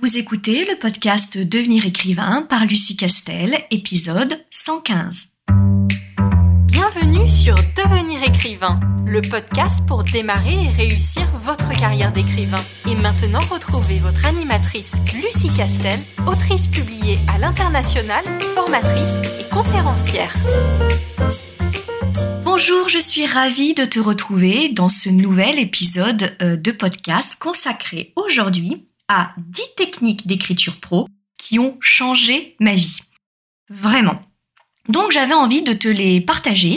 Vous écoutez le podcast Devenir écrivain par Lucie Castel, épisode 115. Bienvenue sur Devenir écrivain, le podcast pour démarrer et réussir votre carrière d'écrivain. Et maintenant, retrouvez votre animatrice Lucie Castel, autrice publiée à l'international, formatrice et conférencière. Bonjour, je suis ravie de te retrouver dans ce nouvel épisode euh, de podcast consacré aujourd'hui à 10 techniques d'écriture pro qui ont changé ma vie. Vraiment. Donc j'avais envie de te les partager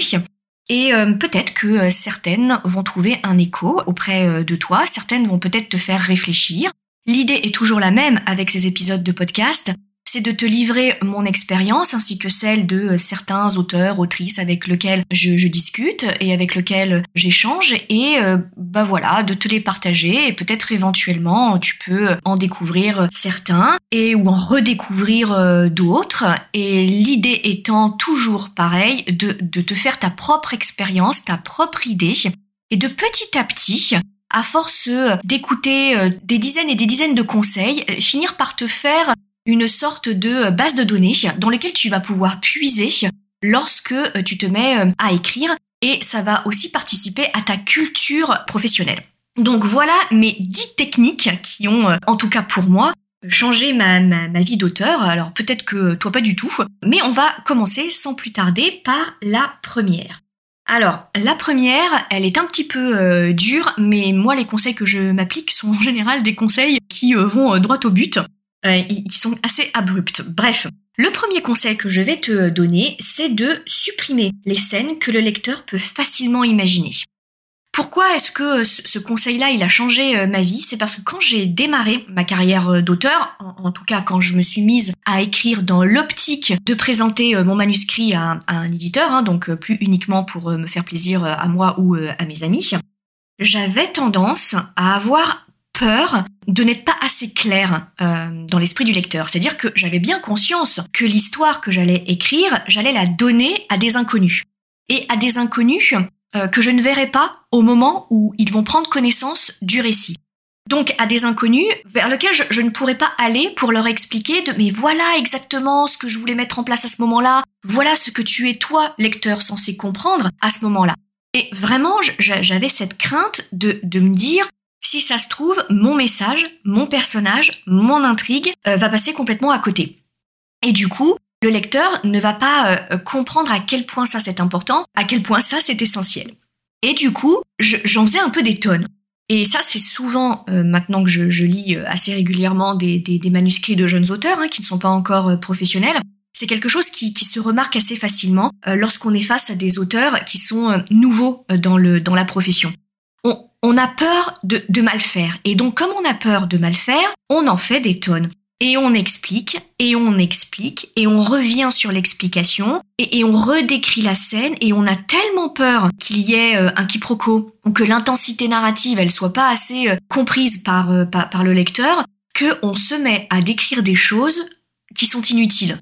et euh, peut-être que euh, certaines vont trouver un écho auprès euh, de toi, certaines vont peut-être te faire réfléchir. L'idée est toujours la même avec ces épisodes de podcast, c'est de te livrer mon expérience ainsi que celle de euh, certains auteurs, autrices avec lesquels je, discute et avec lesquels j'échange et euh, bah voilà, de te les partager et peut-être éventuellement tu peux en découvrir certains et ou en redécouvrir euh, d'autres et l'idée étant toujours pareil de, de te faire ta propre expérience, ta propre idée et de petit à petit à force d'écouter des dizaines et des dizaines de conseils, finir par te faire une sorte de base de données dans laquelle tu vas pouvoir puiser lorsque euh, tu te mets euh, à écrire et ça va aussi participer à ta culture professionnelle. Donc voilà mes 10 techniques qui ont, euh, en tout cas pour moi, changé ma, ma, vie d'auteur. Alors peut-être que toi pas du tout, mais on va commencer sans plus tarder par la première. Alors, la première, elle est un petit peu dure, mais moi les conseils que je m'applique sont en général des conseils qui vont droit au but. Euh, ils sont assez abruptes. Bref, le premier conseil que je vais te donner, c'est de supprimer les scènes que le lecteur peut facilement imaginer. Pourquoi est-ce que ce conseil-là, il a changé euh, ma vie? C'est parce que quand j'ai démarré ma carrière euh, d'auteur, en, tout cas quand je me suis mise à écrire dans l'optique de présenter mon manuscrit à, un éditeur, hein, donc plus uniquement pour me faire plaisir à moi ou à mes amis, j'avais tendance à avoir peur de n'être pas assez clair euh, dans l'esprit du lecteur. C'est-à-dire que j'avais bien conscience que l'histoire que j'allais écrire, j'allais la donner à des inconnus. Et à des inconnus euh, que je ne verrai pas au moment où ils vont prendre connaissance du récit. Donc à des inconnus vers lesquels je, ne pourrais pas aller pour leur expliquer de mais voilà exactement ce que je voulais mettre en place à ce moment-là, voilà ce que tu es toi, lecteur, censé comprendre à ce moment-là. Et vraiment, j'avais cette crainte de, de me dire, si ça se trouve, mon message, mon personnage, mon intrigue euh, va passer complètement à côté. Et du coup, le lecteur ne va pas euh, comprendre à quel point ça c'est important, à quel point ça c'est essentiel. Et du coup, j'en faisais un peu des tonnes. Et ça, c'est souvent, euh, maintenant que je, lis assez régulièrement des, manuscrits de jeunes auteurs hein, qui ne sont pas encore professionnels, c'est quelque chose qui, se remarque assez facilement lorsqu'on est face à des auteurs qui sont nouveaux dans, le, dans la profession on a peur de, mal faire. Et donc, comme on a peur de mal faire, on en fait des tonnes. Et on explique, et on explique, et on revient sur l'explication, et, on redécrit la scène, et on a tellement peur qu'il y ait euh, un quiproquo, ou que l'intensité narrative, elle soit pas assez euh, comprise euh, par, par, le lecteur, que on se met à décrire des choses qui sont inutiles.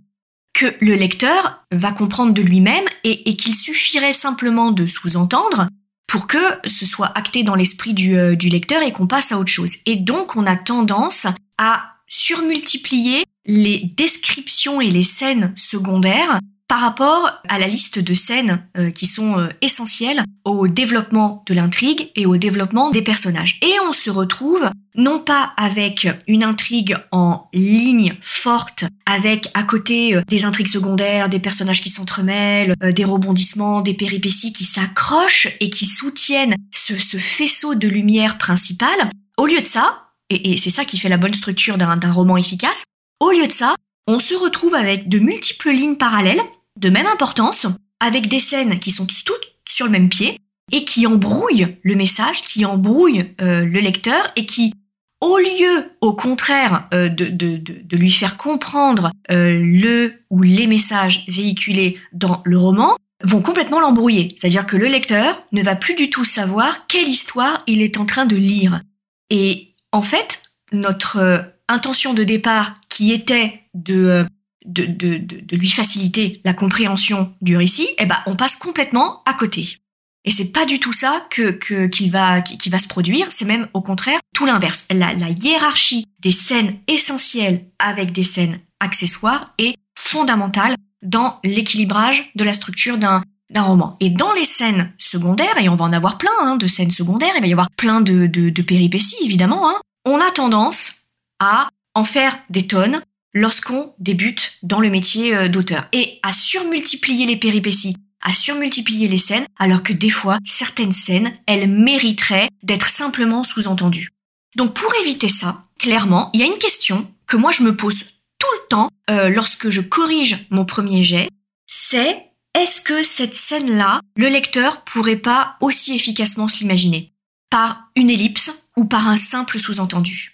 Que le lecteur va comprendre de lui-même, et qu'il suffirait simplement de sous-entendre, pour que ce soit acté dans l'esprit euh, du, lecteur et qu'on passe à autre chose. Et donc, on a tendance à surmultiplier les descriptions et les scènes secondaires par rapport à la liste de scènes euh, qui sont euh, essentielles au développement de l'intrigue et au développement des personnages. Et on se retrouve non pas avec une intrigue en ligne forte, avec à côté euh, des intrigues secondaires, des personnages qui s'entremêlent, des rebondissements, des péripéties qui s'accrochent et qui soutiennent ce, faisceau de lumière principale. Au lieu de ça, et, et c'est ça qui fait la bonne structure d'un roman efficace, au lieu de ça, on se retrouve avec de multiples lignes parallèles de même importance, avec des scènes qui sont toutes sur le même pied et qui embrouillent le message, qui embrouillent euh, le lecteur et qui, au lieu, au contraire, euh, de, lui faire comprendre euh, le ou les messages véhiculés dans le roman, vont complètement l'embrouiller. C'est-à-dire que le lecteur ne va plus du tout savoir quelle histoire il est en train de lire. Et en fait, notre intention de départ qui était de de, de, de, lui faciliter la compréhension du récit, eh ben, on passe complètement à côté. Et c'est pas du tout ça que qu'il va qui, va se produire. C'est même au contraire tout l'inverse. La, la hiérarchie des scènes essentielles avec des scènes accessoires est fondamentale dans l'équilibrage de la structure d'un d'un roman. Et dans les scènes secondaires, et on va en avoir plein hein, de scènes secondaires, il va y avoir plein de, de, péripéties évidemment, hein, on a tendance à en faire des tonnes lorsqu'on débute dans le métier euh, d'auteur. Et à surmultiplier les péripéties, à surmultiplier les scènes, alors que des fois, certaines scènes, elles mériteraient d'être simplement sous-entendues. Donc pour éviter ça, clairement, il y a une question que moi je me pose tout le temps euh, lorsque je corrige mon premier jet, c'est est-ce que cette scène-là, le lecteur pourrait pas aussi efficacement se l'imaginer? Par une ellipse ou par un simple sous-entendu?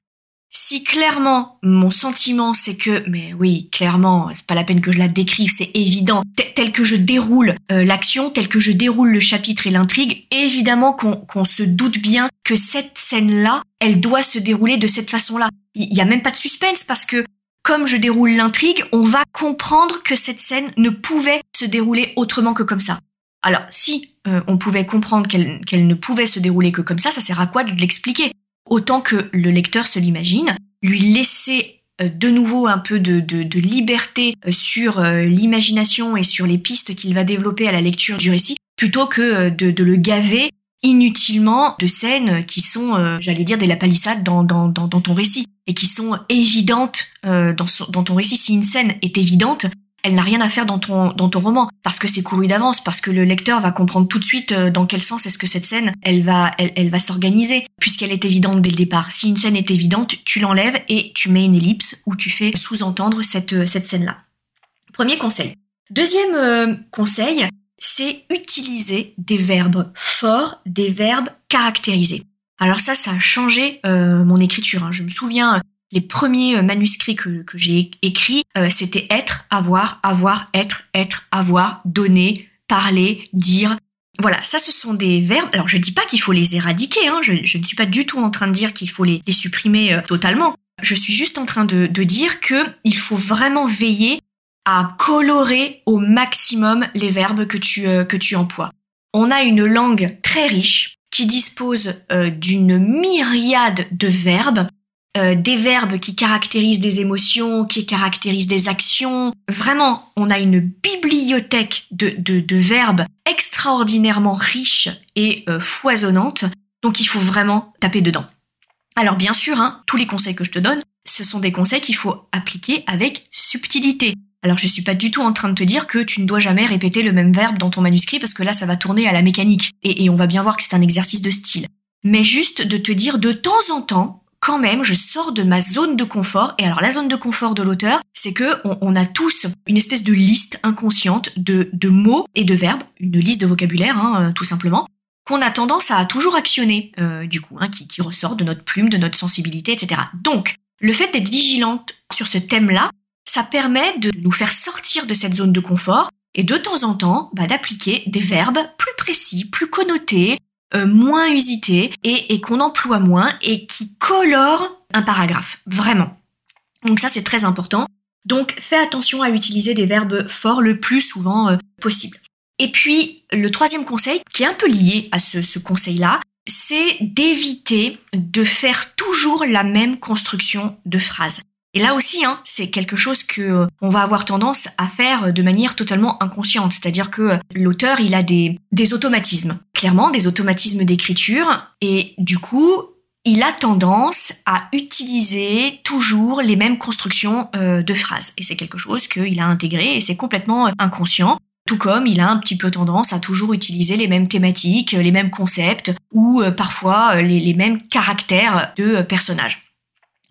Si clairement mon sentiment c'est que, mais oui, clairement, c'est pas la peine que je la décrive, c'est évident, tel que je déroule euh, l'action, tel que je déroule le chapitre et l'intrigue, évidemment qu'on se doute bien que cette scène-là, elle doit se dérouler de cette façon-là. Il y a même pas de suspense parce que comme je déroule l'intrigue, on va comprendre que cette scène ne pouvait se dérouler autrement que comme ça. Alors, si euh, on pouvait comprendre qu'elle ne pouvait se dérouler que comme ça, ça sert à quoi de l'expliquer? Autant que le lecteur se l'imagine, lui laisser euh, de nouveau un peu de, liberté euh, sur euh, l'imagination et sur les pistes qu'il va développer à la lecture du récit, plutôt que de, le gaver inutilement de scènes qui sont, j'allais dire, des lapalissades dans, dans, dans, ton récit et qui sont évidentes dans, dans ton récit. Si une scène est évidente, elle n'a rien à faire dans ton dans ton roman parce que c'est couru d'avance parce que le lecteur va comprendre tout de suite euh, dans quel sens est-ce que cette scène elle va elle, elle va s'organiser puisqu'elle est évidente dès le départ. Si une scène est évidente, tu l'enlèves et tu mets une ellipse où tu fais sous-entendre cette euh, cette scène là. Premier conseil. Deuxième euh, conseil, c'est utiliser des verbes forts, des verbes caractérisés. Alors ça, ça a changé mon écriture. Hein. Je me souviens les premiers euh, manuscrits que, j'ai écrits, euh, c'était être, avoir, avoir, être, être, avoir, donner, parler, dire. Voilà, ça ce sont des verbes. Alors je dis pas qu'il faut les éradiquer, hein. je, ne suis pas du tout en train de dire qu'il faut les, supprimer euh, totalement. Je suis juste en train de, de dire que il faut vraiment veiller à colorer au maximum les verbes que tu, que tu emploies. On a une langue très riche qui dispose d'une myriade de verbes euh, des verbes qui caractérisent des émotions, qui caractérisent des actions. Vraiment, on a une bibliothèque de, de, verbes extraordinairement riche et euh, foisonnante. Donc il faut vraiment taper dedans. Alors bien sûr, hein, tous les conseils que je te donne, ce sont des conseils qu'il faut appliquer avec subtilité. Alors je suis pas du tout en train de te dire que tu ne dois jamais répéter le même verbe dans ton manuscrit parce que là ça va tourner à la mécanique et, et on va bien voir que c'est un exercice de style. Mais juste de te dire de temps en temps, quand même, je sors de ma zone de confort. Et alors, la zone de confort de l'auteur, c'est que on, a tous une espèce de liste inconsciente de, mots et de verbes, une liste de vocabulaire, hein, euh, tout simplement, qu'on a tendance à toujours actionner, euh, du coup, hein, qui, qui ressort de notre plume, de notre sensibilité, etc. Donc, le fait d'être vigilante sur ce thème-là, ça permet de nous faire sortir de cette zone de confort et de temps en temps bah, d'appliquer des verbes plus précis, plus connotés, euh, moins usité et, qu'on emploie moins et qui colore un paragraphe, vraiment. Donc ça c'est très important. Donc fais attention à utiliser des verbes forts le plus souvent euh, possible. Et puis le troisième conseil, qui est un peu lié à ce, ce conseil-là, c'est d'éviter de faire toujours la même construction de phrase. Et là aussi, hein, c'est quelque chose que euh, on va avoir tendance à faire de manière totalement inconsciente. C'est-à-dire que euh, l'auteur, il a des, des automatismes, clairement des automatismes d'écriture, et du coup, il a tendance à utiliser toujours les mêmes constructions euh, de phrases. Et c'est quelque chose qu'il a intégré et c'est complètement inconscient. Tout comme il a un petit peu tendance à toujours utiliser les mêmes thématiques, les mêmes concepts ou parfois les, les mêmes caractères de personnages.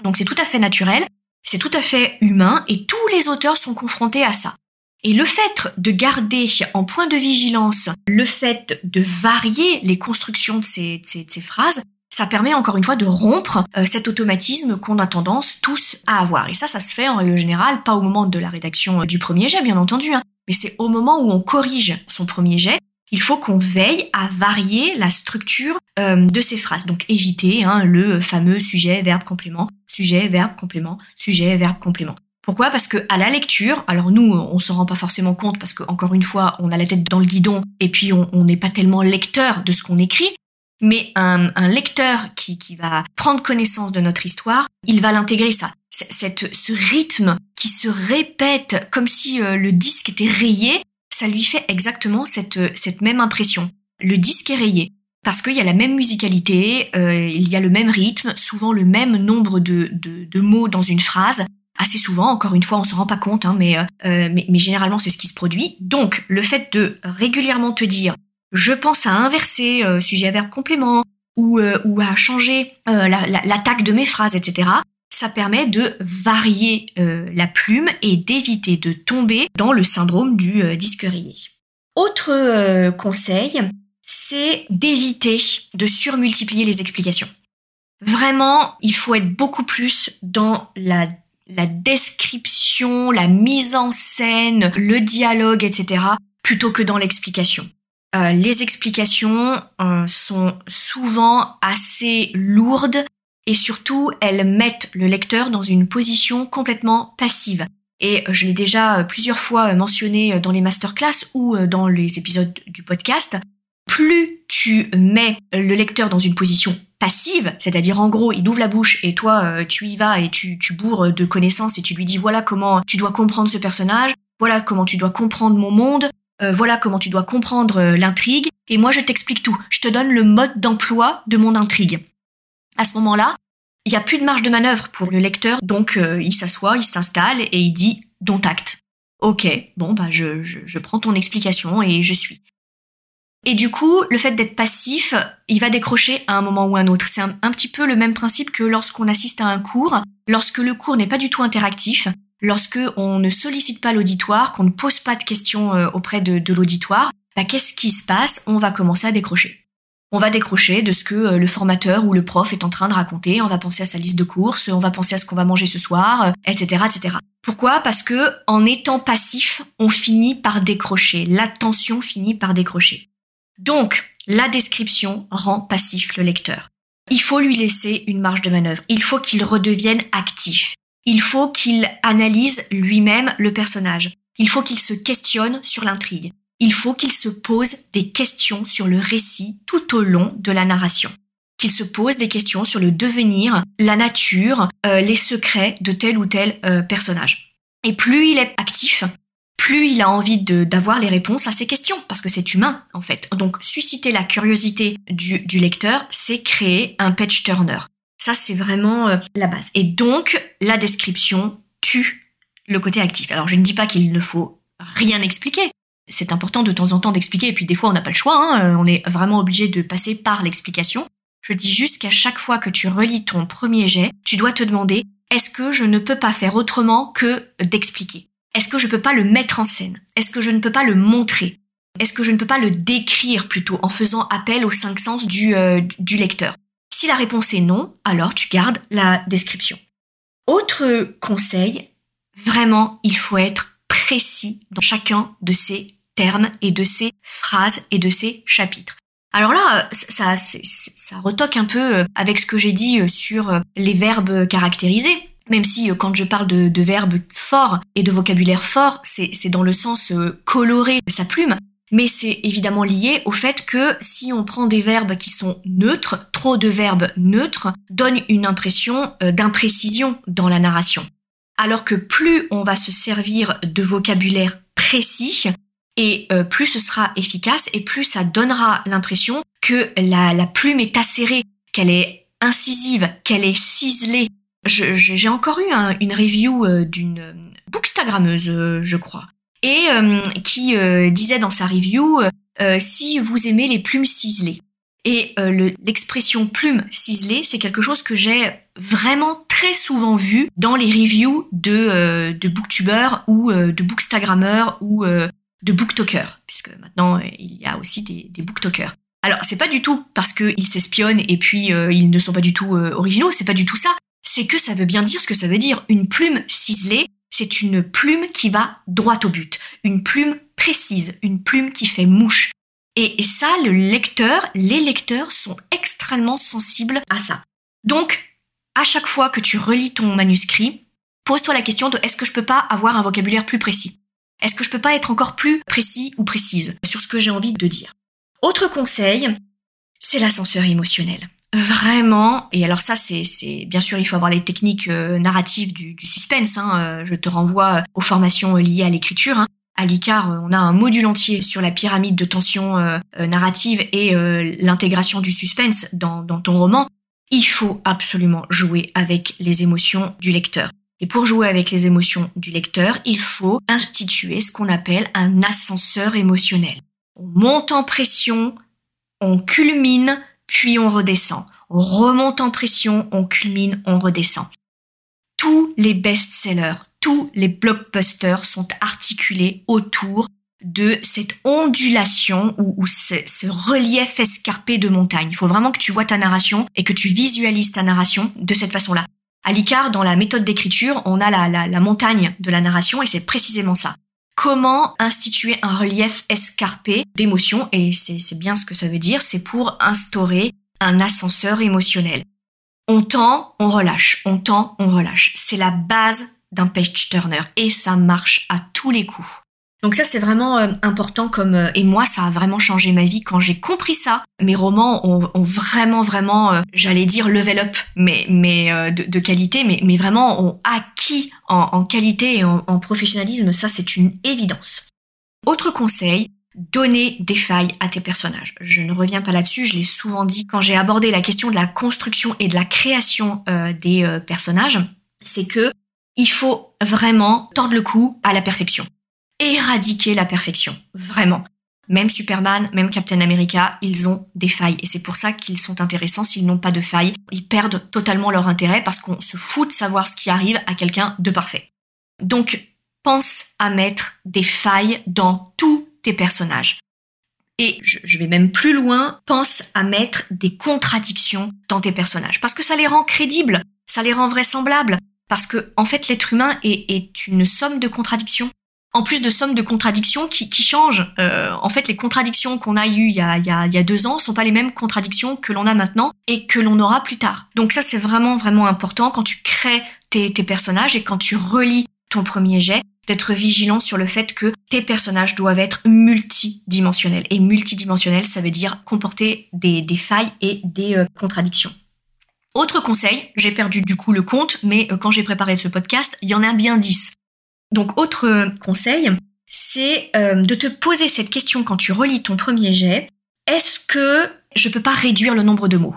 Donc c'est tout à fait naturel c'est tout à fait humain et tous les auteurs sont confrontés à ça. Et le fait de garder en point de vigilance le fait de varier les constructions de ces, phrases, ça permet encore une fois de rompre euh, cet automatisme qu'on a tendance tous à avoir. Et ça, ça se fait en règle générale, pas au moment de la rédaction euh, du premier jet, bien entendu, hein, mais c'est au moment où on corrige son premier jet il faut qu'on veille à varier la structure euh, de ces phrases. Donc éviter hein, le fameux sujet, verbe, complément, sujet, verbe, complément, sujet, verbe, complément. Pourquoi? Parce que à la lecture, alors nous, on s'en rend pas forcément compte parce que encore une fois, on a la tête dans le guidon et puis on n'est pas tellement lecteur de ce qu'on écrit. Mais un, lecteur qui, qui va prendre connaissance de notre histoire, il va l'intégrer ça. Cette, ce rythme qui se répète comme si euh, le disque était rayé, ça lui fait exactement cette, cette même impression. Le disque est rayé parce qu'il y a la même musicalité, euh, il y a le même rythme, souvent le même nombre de, mots dans une phrase, assez souvent, encore une fois, on se rend pas compte, hein, euh, mais, mais, généralement c'est ce qui se produit. Donc, le fait de régulièrement te dire, je pense à inverser euh, sujet verbe complément ou, euh, à changer l'attaque de mes phrases, etc. Ça permet de varier la plume et d'éviter de tomber dans le syndrome du disque rayé. Autre conseil, c'est d'éviter de surmultiplier les explications. Vraiment, il faut être beaucoup plus dans la description, la mise en scène, le dialogue, etc., plutôt que dans l'explication. Euh, les explications euh, sont souvent assez lourdes et surtout elles mettent le lecteur dans une position complètement passive. Et je l'ai déjà plusieurs fois mentionné dans les masterclass ou dans les épisodes du podcast. Plus tu mets le lecteur dans une position passive, c'est-à-dire en gros, il ouvre la bouche et toi, euh, tu y vas et tu, bourres de connaissances et tu lui dis voilà comment tu dois comprendre ce personnage, voilà comment tu dois comprendre mon monde, euh, voilà comment tu dois comprendre euh, l'intrigue, et moi je t'explique tout. Je te donne le mode d'emploi de mon intrigue. À ce moment-là, il n'y a plus de marge de manœuvre pour le lecteur, donc il s'assoit, il s'installe et il dit dont acte. Ok, bon bah je prends ton explication et je suis. Et du coup, le fait d'être passif, il va décrocher à un moment ou à un autre. C'est un, petit peu le même principe que lorsqu'on assiste à un cours, lorsque le cours n'est pas du tout interactif, lorsque on ne sollicite pas l'auditoire, qu'on ne pose pas de questions euh, auprès de, l'auditoire, bah, qu'est-ce qui se passe? On va commencer à décrocher. On va décrocher de ce que euh, le formateur ou le prof est en train de raconter, on va penser à sa liste de courses, on va penser à ce qu'on va manger ce soir, etc., euh, etc. Pourquoi? Parce que en étant passif, on finit par décrocher. L'attention finit par décrocher. Donc, la description rend passif le lecteur. Il faut lui laisser une marge de manœuvre. Il faut qu'il redevienne actif. Il faut qu'il analyse lui-même le personnage. Il faut qu'il se questionne sur l'intrigue. Il faut qu'il se pose des questions sur le récit tout au long de la narration. Qu'il se pose des questions sur le devenir, la nature, euh, les secrets de tel ou tel euh, personnage. Et plus il est actif, plus il a envie d'avoir les réponses à ses questions, parce que c'est humain en fait. Donc susciter la curiosité du, lecteur, c'est créer un page turner. Ça, c'est vraiment euh, la base. Et donc, la description tue le côté actif. Alors, je ne dis pas qu'il ne faut rien expliquer. C'est important de temps en temps d'expliquer, et puis des fois, on n'a pas le choix. Hein. Euh, on est vraiment obligé de passer par l'explication. Je dis juste qu'à chaque fois que tu relis ton premier jet, tu dois te demander, est-ce que je ne peux pas faire autrement que d'expliquer? Est-ce que je ne peux pas le mettre en scène? Est-ce que je ne peux pas le montrer? Est-ce que je ne peux pas le décrire plutôt en faisant appel aux cinq sens du, euh, du lecteur? Si la réponse est non, alors tu gardes la description. Autre conseil, vraiment, il faut être précis dans chacun de ces termes et de ces phrases et de ces chapitres. Alors là, ça, ça, ça retoque un peu avec ce que j'ai dit sur les verbes caractérisés même si euh, quand je parle de, verbes forts et de vocabulaire fort, c'est dans le sens euh, coloré de sa plume, mais c'est évidemment lié au fait que si on prend des verbes qui sont neutres, trop de verbes neutres donnent une impression euh, d'imprécision dans la narration. Alors que plus on va se servir de vocabulaire précis, et plus ce sera efficace, et plus ça donnera l'impression que la, la plume est acérée, qu'elle est incisive, qu'elle est ciselée, j'ai encore eu une review euh, d'une euh, bookstagrammeuse, euh, je crois, et qui disait dans sa review si vous aimez les plumes ciselées. Et l'expression plume ciselée, c'est quelque chose que j'ai vraiment très souvent vu dans les reviews de, de booktubers ou de bookstagrammeurs ou de booktalkers, puisque maintenant il y a aussi des, des booktokers. Alors c'est pas du tout parce qu'ils s'espionnent et puis ils ne sont pas du tout originaux, c'est pas du tout ça c'est que ça veut bien dire ce que ça veut dire. Une plume ciselée, c'est une plume qui va droit au but, une plume précise, une plume qui fait mouche. Et, ça, le lecteur, les lecteurs sont extrêmement sensibles à ça. Donc, à chaque fois que tu relis ton manuscrit, Pose-toi la question de est-ce que je peux pas avoir un vocabulaire plus précis? Est-ce que je peux pas être encore plus précis ou précise sur ce que j'ai envie de dire? Autre conseil, c'est l'ascenseur émotionnel. Vraiment, et alors ça c'est, bien sûr il faut avoir les techniques euh, narratives du, suspense. Hein, euh, je te renvoie aux formations liées à l'écriture. Hein. À l'ICAR, on a un module entier sur la pyramide de tension euh, narrative et l'intégration du suspense dans ton roman. Il faut absolument jouer avec les émotions du lecteur. Et pour jouer avec les émotions du lecteur, il faut instituer ce qu'on appelle un ascenseur émotionnel. On monte en pression, on culmine, puis on redescend. On remonte en pression, on culmine, on redescend. Tous les best-sellers, tous les blockbusters sont articulés autour de cette ondulation ou, ce, relief escarpé de montagne. Il faut vraiment que tu vois ta narration et que tu visualises ta narration de cette façon-là. À l'ICAR, dans la méthode d'écriture, on a la, montagne de la narration et c'est précisément ça. Comment instituer un relief escarpé d'émotions et c'est bien ce que ça veut dire, c'est pour instaurer un ascenseur émotionnel. On tend, on relâche, on tend, on relâche. C'est la base d'un page turner et ça marche à tous les coups. Donc ça c'est vraiment euh, important comme euh, et moi ça a vraiment changé ma vie quand j'ai compris ça. Mes romans ont, vraiment vraiment euh, j'allais dire level up mais mais de, qualité mais mais vraiment ont acquis en, qualité et en, en professionnalisme ça c'est une évidence. Autre conseil, donner des failles à tes personnages. Je ne reviens pas là-dessus, je l'ai souvent dit quand j'ai abordé la question de la construction et de la création des personnages, c'est que il faut vraiment tordre le cou à la perfection éradiquer la perfection. Vraiment. Même Superman, même Captain America, ils ont des failles. Et c'est pour ça qu'ils sont intéressants. S'ils n'ont pas de failles, ils perdent totalement leur intérêt parce qu'on se fout de savoir ce qui arrive à quelqu'un de parfait. Donc, pense à mettre des failles dans tous tes personnages. Et je vais même plus loin, pense à mettre des contradictions dans tes personnages. Parce que ça les rend crédibles, ça les rend vraisemblables. Parce que, en fait, l'être humain est, est une somme de contradictions en plus de sommes de contradictions qui, changent. Euh, en fait, les contradictions qu'on a eues il y a, deux ans sont pas les mêmes contradictions que l'on a maintenant et que l'on aura plus tard. Donc ça, c'est vraiment, vraiment important quand tu crées tes, tes personnages et quand tu relis ton premier jet, d'être vigilant sur le fait que tes personnages doivent être multidimensionnels. Et multidimensionnels, ça veut dire comporter des, des failles et des euh, contradictions. Autre conseil, j'ai perdu du coup le compte, mais euh, quand j'ai préparé ce podcast, il y en a bien dix. Donc autre conseil, c'est euh, de te poser cette question quand tu relis ton premier jet. Est-ce que je peux pas réduire le nombre de mots?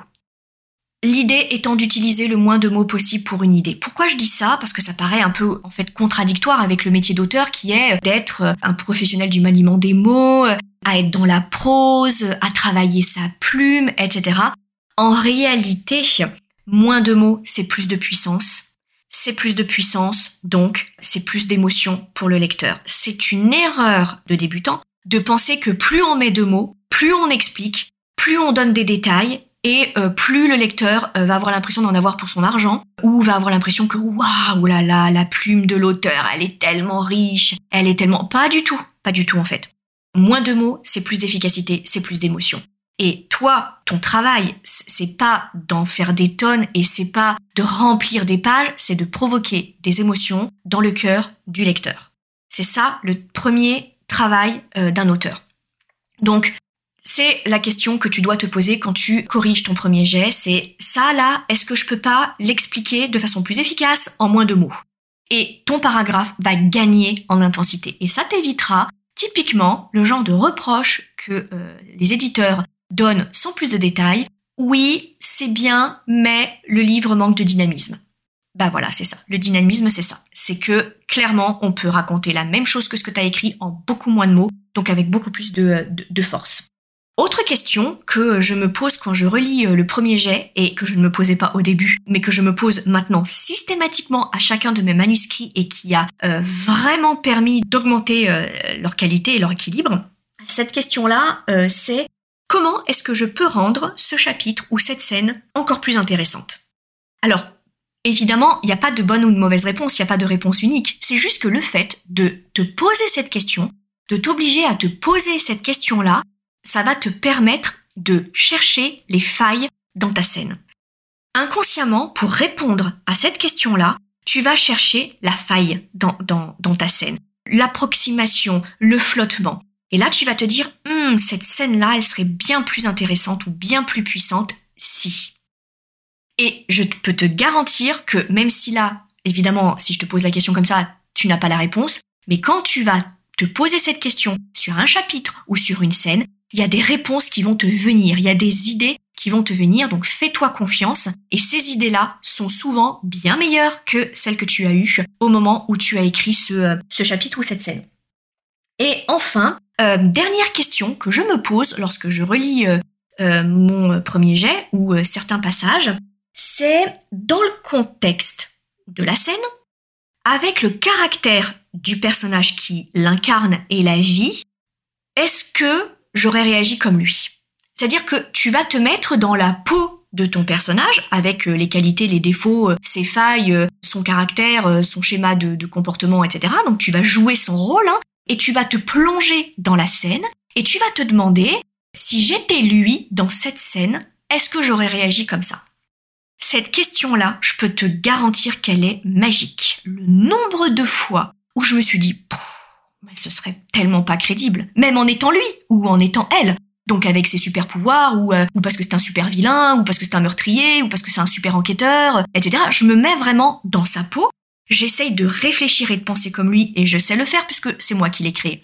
L'idée étant d'utiliser le moins de mots possible pour une idée. Pourquoi je dis ça? Parce que ça paraît un peu en fait contradictoire avec le métier d'auteur qui est d'être un professionnel du maniement des mots, à être dans la prose, à travailler sa plume, etc. En réalité, moins de mots, c'est plus de puissance c'est plus de puissance, donc c'est plus d'émotion pour le lecteur. C'est une erreur de débutant de penser que plus on met de mots, plus on explique, plus on donne des détails et euh, plus le lecteur euh, va avoir l'impression d'en avoir pour son argent ou va avoir l'impression que waouh là là la plume de l'auteur elle est tellement riche elle est tellement pas du tout pas du tout en fait moins de mots c'est plus d'efficacité c'est plus d'émotion et toi, ton travail, c'est pas d'en faire des tonnes et c'est pas de remplir des pages, c'est de provoquer des émotions dans le cœur du lecteur. C'est ça le premier travail euh, d'un auteur. Donc, c'est la question que tu dois te poser quand tu corriges ton premier jet, c'est ça là, est-ce que je peux pas l'expliquer de façon plus efficace en moins de mots? Et ton paragraphe va gagner en intensité. Et ça t'évitera typiquement le genre de reproche que euh, les éditeurs donne sans plus de détails, oui, c'est bien, mais le livre manque de dynamisme. Bah voilà, c'est ça. Le dynamisme, c'est ça. C'est que clairement, on peut raconter la même chose que ce que tu as écrit en beaucoup moins de mots, donc avec beaucoup plus de, force. Autre question que je me pose quand je relis euh, le premier jet et que je ne me posais pas au début, mais que je me pose maintenant systématiquement à chacun de mes manuscrits et qui a euh, vraiment permis d'augmenter euh, leur qualité et leur équilibre. Cette question-là, c'est Comment est-ce que je peux rendre ce chapitre ou cette scène encore plus intéressante? Alors, évidemment, il n'y a pas de bonne ou de mauvaise réponse, il n'y a pas de réponse unique. C'est juste que le fait de te poser cette question, de t'obliger à te poser cette question-là, ça va te permettre de chercher les failles dans ta scène. Inconsciemment, pour répondre à cette question-là, tu vas chercher la faille dans, dans, dans ta scène, l'approximation, le flottement. Et là, tu vas te dire, cette scène-là, elle serait bien plus intéressante ou bien plus puissante si. Et je peux te garantir que même si là, évidemment, si je te pose la question comme ça, tu n'as pas la réponse, mais quand tu vas te poser cette question sur un chapitre ou sur une scène, il y a des réponses qui vont te venir, il y a des idées qui vont te venir, donc fais-toi confiance. Et ces idées-là sont souvent bien meilleures que celles que tu as eues au moment où tu as écrit ce, euh, ce chapitre ou cette scène. Et enfin, euh, dernière question que je me pose lorsque je relis euh, mon premier jet ou certains passages, c'est dans le contexte de la scène, avec le caractère du personnage qui l'incarne et la vie, est-ce que j'aurais réagi comme lui? C'est-à-dire que tu vas te mettre dans la peau de ton personnage avec euh, les qualités, les défauts, euh, ses failles, euh, son caractère, son schéma de, comportement, etc. Donc tu vas jouer son rôle hein, et tu vas te plonger dans la scène et tu vas te demander si j'étais lui dans cette scène, est-ce que j'aurais réagi comme ça? Cette question-là, je peux te garantir qu'elle est magique. Le nombre de fois où je me suis dit, mais ce serait tellement pas crédible, même en étant lui ou en étant elle donc avec ses super pouvoirs, ou, euh, ou parce que c'est un super vilain, ou parce que c'est un meurtrier, ou parce que c'est un super enquêteur, etc. Je me mets vraiment dans sa peau, j'essaye de réfléchir et de penser comme lui, et je sais le faire puisque c'est moi qui l'ai créé.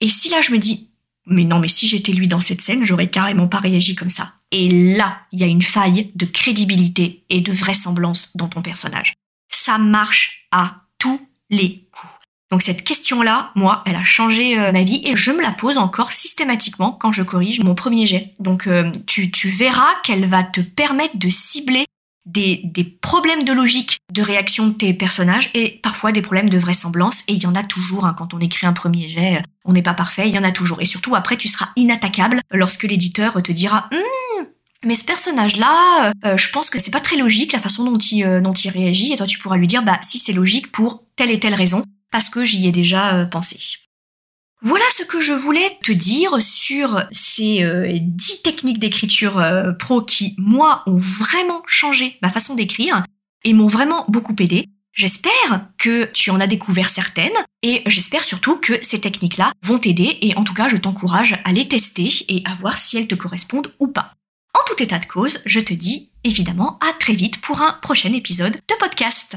Et si là je me dis, mais non, mais si j'étais lui dans cette scène, j'aurais carrément pas réagi comme ça. Et là, il y a une faille de crédibilité et de vraisemblance dans ton personnage. Ça marche à tous les coups. Donc cette question-là, moi, elle a changé euh, ma vie et je me la pose encore systématiquement quand je corrige mon premier jet. Donc euh, tu, tu verras qu'elle va te permettre de cibler des, des, problèmes de logique de réaction de tes personnages et parfois des problèmes de vraisemblance. Et il y en a toujours hein, quand on écrit un premier jet. Euh, on n'est pas parfait, il y en a toujours. Et surtout après, tu seras inattaquable lorsque l'éditeur te dira hum, mais ce personnage-là, je pense que c'est pas très logique la façon dont il, dont il réagit. Et toi, tu pourras lui dire, bah si c'est logique pour telle et telle raison parce que j'y ai déjà euh, pensé. Voilà ce que je voulais te dire sur ces euh, dix 10 techniques d'écriture euh, pro qui, moi, ont vraiment changé ma façon d'écrire et m'ont vraiment beaucoup aidé. J'espère que tu en as découvert certaines et j'espère surtout que ces techniques-là vont t'aider et en tout cas je t'encourage à les tester et à voir si elles te correspondent ou pas. En tout état de cause, je te dis évidemment à très vite pour un prochain épisode de podcast.